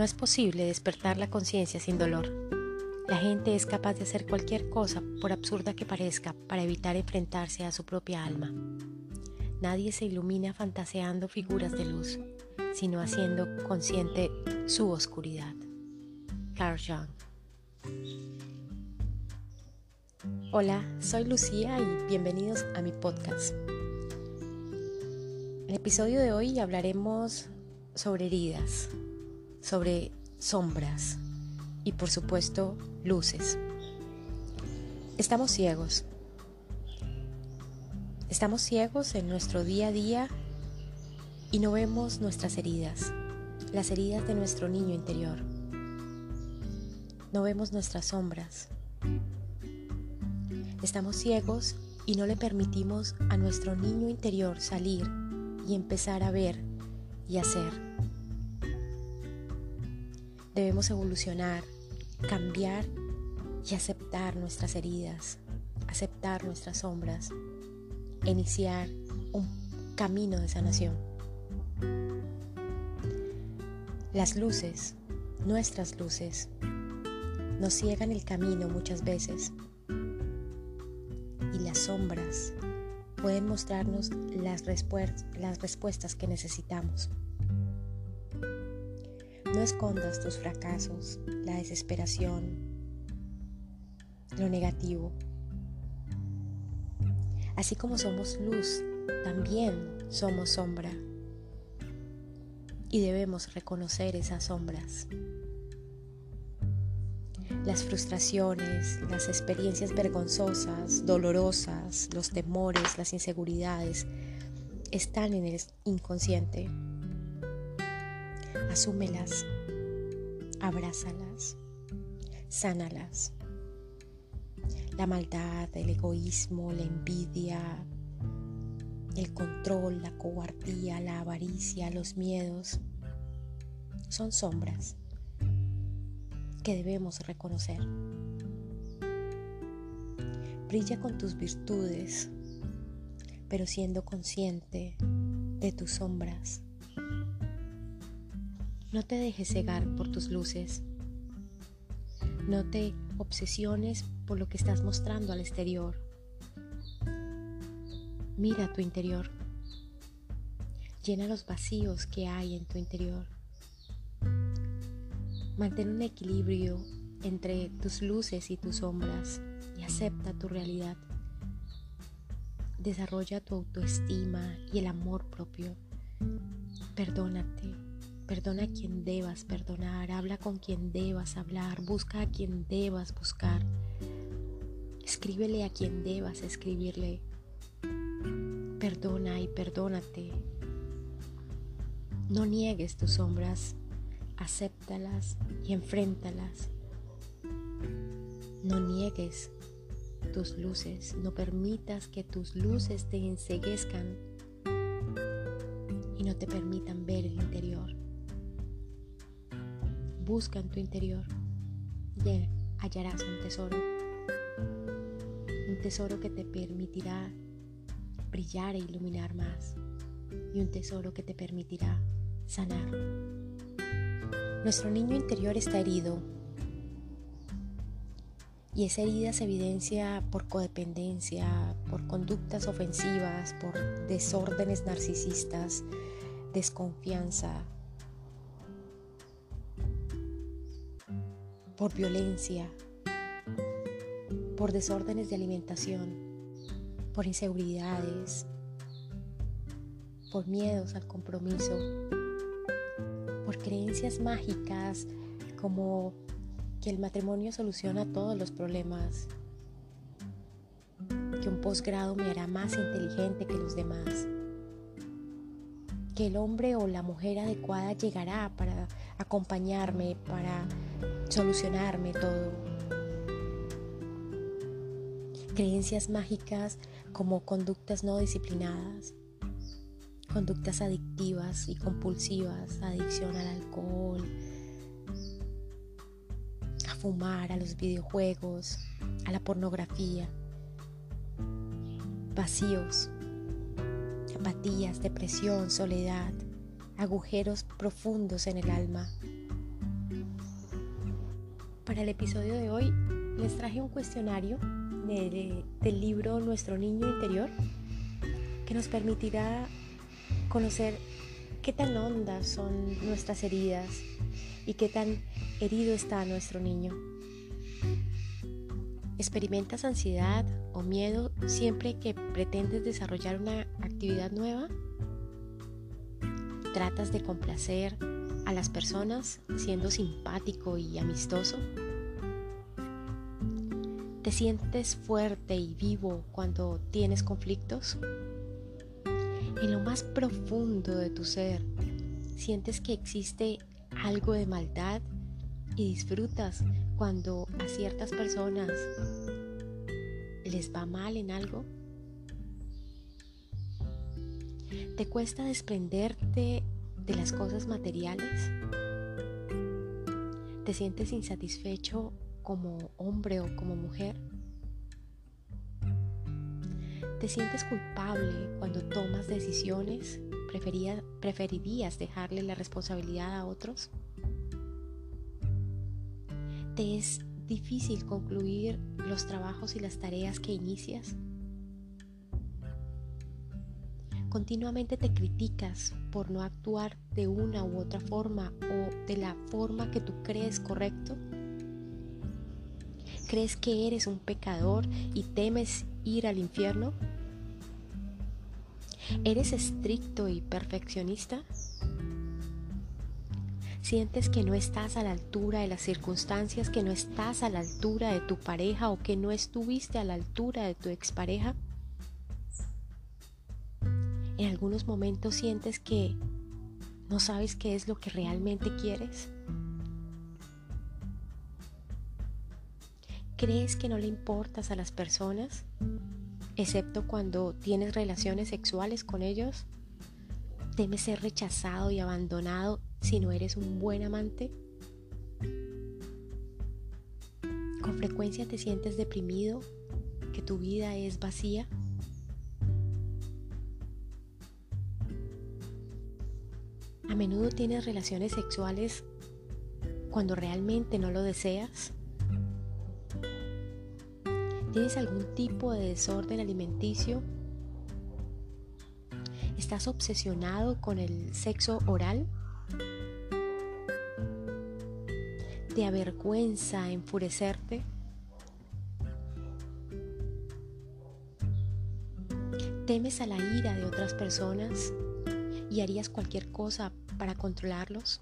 No es posible despertar la conciencia sin dolor. La gente es capaz de hacer cualquier cosa, por absurda que parezca, para evitar enfrentarse a su propia alma. Nadie se ilumina fantaseando figuras de luz, sino haciendo consciente su oscuridad. Carl Jung. Hola, soy Lucía y bienvenidos a mi podcast. En el episodio de hoy hablaremos sobre heridas, sobre sombras y por supuesto luces. Estamos ciegos. Estamos ciegos en nuestro día a día y no vemos nuestras heridas, las heridas de nuestro niño interior. No vemos nuestras sombras. Estamos ciegos y no le permitimos a nuestro niño interior salir y empezar a ver y hacer. Debemos evolucionar, cambiar y aceptar nuestras heridas, aceptar nuestras sombras, iniciar un camino de sanación. Las luces, nuestras luces, nos ciegan el camino muchas veces y las sombras pueden mostrarnos las, respuestas que necesitamos. No escondas tus fracasos, la desesperación, lo negativo. Así como somos luz, también somos sombra. Y debemos reconocer esas sombras. Las frustraciones, las experiencias vergonzosas, dolorosas, los temores, las inseguridades, están en el inconsciente Asúmelas, abrázalas, sánalas. La maldad, el egoísmo, la envidia, el control, la cobardía, la avaricia, los miedos, son sombras que debemos reconocer. Brilla con tus virtudes, pero siendo consciente de tus sombras no te dejes cegar por tus luces. No te obsesiones por lo que estás mostrando al exterior. Mira tu interior. Llena los vacíos que hay en tu interior. Mantén un equilibrio entre tus luces y tus sombras y acepta tu realidad. Desarrolla tu autoestima y el amor propio. Perdónate Perdona a quien debas perdonar, habla con quien debas hablar, busca a quien debas buscar, escríbele a quien debas escribirle. Perdona y perdónate. No niegues tus sombras, acéptalas y enfréntalas. No niegues tus luces, no permitas que tus luces te enseguezcan y no te permitan ver el interior busca en tu interior y hallarás un tesoro. Un tesoro que te permitirá brillar e iluminar más. Y un tesoro que te permitirá sanar. Nuestro niño interior está herido. Y esa herida se evidencia por codependencia, por conductas ofensivas, por desórdenes narcisistas, desconfianza, por violencia, por desórdenes de alimentación, por inseguridades, por miedos al compromiso, por creencias mágicas como que el matrimonio soluciona todos los problemas, que un posgrado me hará más inteligente que los demás, que el hombre o la mujer adecuada llegará para acompañarme, para solucionarme todo. Creencias mágicas como conductas no disciplinadas, conductas adictivas y compulsivas, adicción al alcohol, a fumar, a los videojuegos, a la pornografía, vacíos, apatías, depresión, soledad, agujeros profundos en el alma Para el episodio de hoy les traje un cuestionario del libro Nuestro Niño Interior que nos permitirá conocer qué tan hondas son nuestras heridas y qué tan herido está nuestro niño. ¿Experimentas ansiedad o miedo siempre que pretendes desarrollar una actividad nueva? ¿Tratas de complacer a las personas siendo simpático y amistoso? ¿Te sientes fuerte y vivo cuando tienes conflictos? En lo más profundo de tu ser, ¿sientes que existe algo de maldad y disfrutas cuando a ciertas personas les va mal en algo? ¿Te cuesta desprenderte de las cosas materiales? ¿Te sientes insatisfecho como hombre o como mujer? ¿Te sientes culpable cuando tomas decisiones? ¿Preferirías dejarle la responsabilidad a otros? ¿Te es difícil concluir los trabajos y las tareas que inicias? Continuamente te criticas por no actuar de una u otra forma o de la forma que tú crees correcto. ¿Crees que eres un pecador y temes ir al infierno? ¿Eres estricto y perfeccionista? ¿Sientes que no estás a la altura de las circunstancias, que no estás a la altura de tu pareja o que no estuviste a la altura de tu expareja? En algunos momentos sientes que no sabes qué es lo que realmente quieres. ¿Crees que no le importas a las personas? excepto cuando tienes relaciones sexuales con ellos? ¿Temes ser rechazado y abandonado si no eres un buen amante? ¿Con frecuencia te sientes deprimido, que tu vida es vacía? ¿A menudo tienes relaciones sexuales cuando realmente no lo deseas? ¿Tienes algún tipo de desorden alimenticio? ¿Estás obsesionado con el sexo oral? ¿Te avergüenza enfurecerte? ¿Temes a la ira de otras personas y harías cualquier cosa para controlarlos?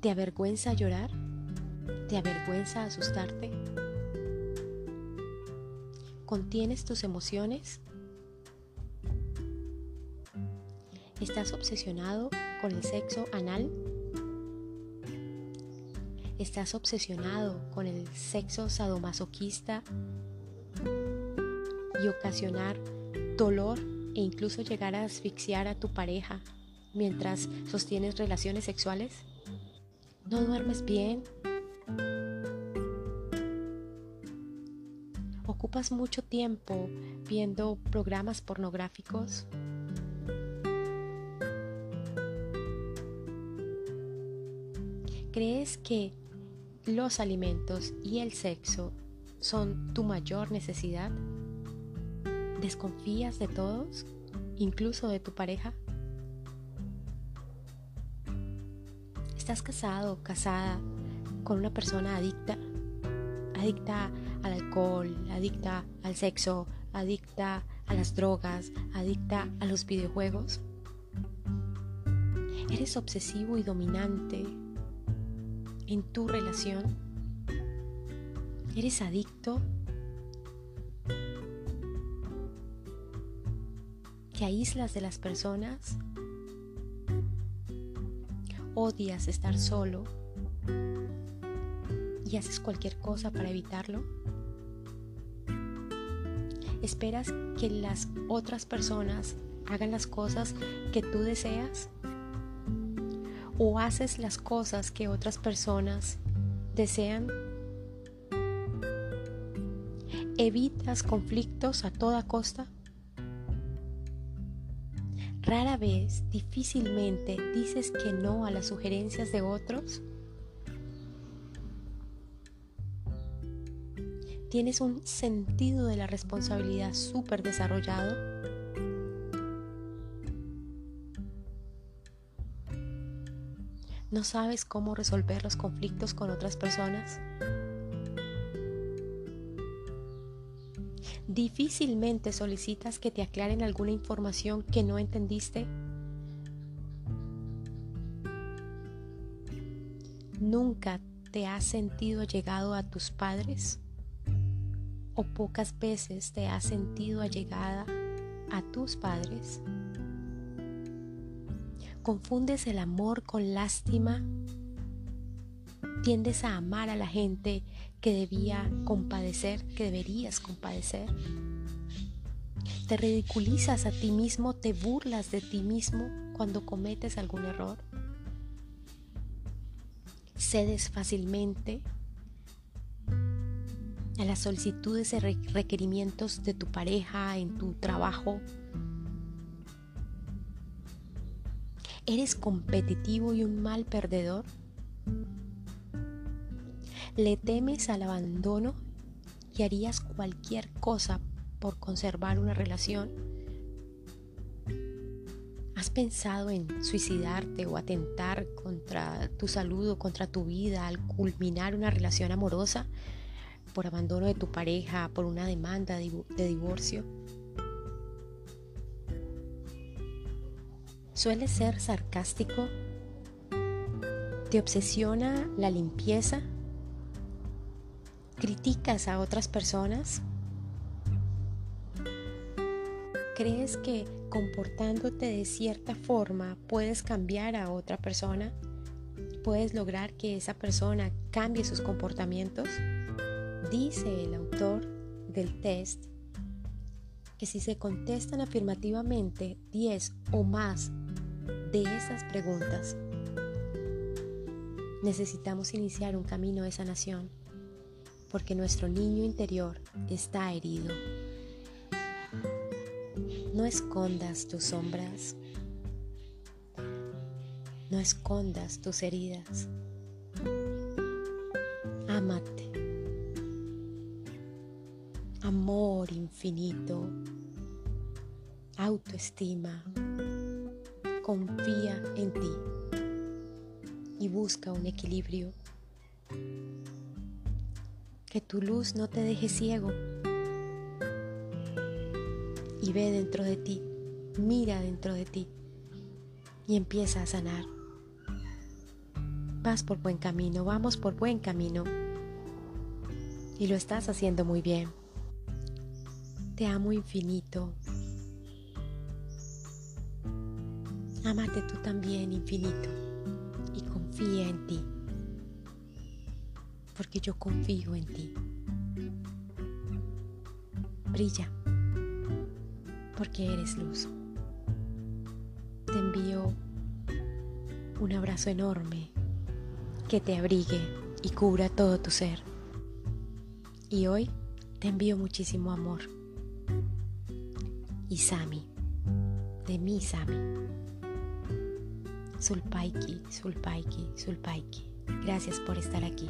¿Te avergüenza llorar? ¿Te avergüenza asustarte? ¿Contienes tus emociones? ¿Estás obsesionado con el sexo anal? ¿Estás obsesionado con el sexo sadomasoquista y ocasionar dolor e incluso llegar a asfixiar a tu pareja mientras sostienes relaciones sexuales? ¿No duermes bien? ¿Ocupas mucho tiempo viendo programas pornográficos? ¿Crees que los alimentos y el sexo son tu mayor necesidad? ¿Desconfías de todos, incluso de tu pareja? ¿Estás casado o casada con una persona adicta? Adicta al alcohol, adicta al sexo, adicta a las drogas, adicta a los videojuegos. ¿Eres obsesivo y dominante en tu relación? ¿Eres adicto? ¿Te aíslas de las personas? ¿Odias estar solo? ¿Y haces cualquier cosa para evitarlo? ¿Esperas que las otras personas hagan las cosas que tú deseas? ¿O haces las cosas que otras personas desean? ¿Evitas conflictos a toda costa? Rara vez, difícilmente, dices que no a las sugerencias de otros. ¿Tienes un sentido de la responsabilidad súper desarrollado? ¿No sabes cómo resolver los conflictos con otras personas? ¿Difícilmente solicitas que te aclaren alguna información que no entendiste? ¿Nunca te has sentido llegado a tus padres? ¿O pocas veces te has sentido allegada a tus padres? ¿Confundes el amor con lástima? ¿Tiendes a amar a la gente que debía compadecer, que deberías compadecer? ¿Te ridiculizas a ti mismo, te burlas de ti mismo cuando cometes algún error? cedes fácilmente a las solicitudes y requerimientos de tu pareja, en tu trabajo. ¿Eres competitivo y un mal perdedor? ¿Le temes al abandono y harías cualquier cosa por conservar una relación? ¿Has pensado en suicidarte o atentar contra tu salud o contra tu vida al culminar una relación amorosa por abandono de tu pareja, por una demanda de divorcio? ¿Sueles ser sarcástico? ¿Te obsesiona la limpieza? ¿Criticas a otras personas? ¿Crees que comportándote de cierta forma puedes cambiar a otra persona? ¿Puedes lograr que esa persona cambie sus comportamientos? Dice el autor del test que si se contestan afirmativamente 10 o más de esas preguntas, necesitamos iniciar un camino de sanación porque nuestro niño interior está herido. No escondas tus sombras. No escondas tus heridas. Ámate. Amor infinito. Autoestima. Confía en ti y busca un equilibrio. Que tu luz no te deje ciego y ve dentro de ti, mira dentro de ti y empieza a sanar. Vas por buen camino, vamos por buen camino y lo estás haciendo muy bien. Te amo infinito. Amate tú también infinito y confía en ti, porque yo confío en ti. Brilla porque eres luz. Te envío un abrazo enorme que te abrigue y cubra todo tu ser. Y hoy te envío muchísimo amor. Y Sami, de mi Sami. Sulpaiki, Sulpaiki, Sulpaiki. Gracias por estar aquí.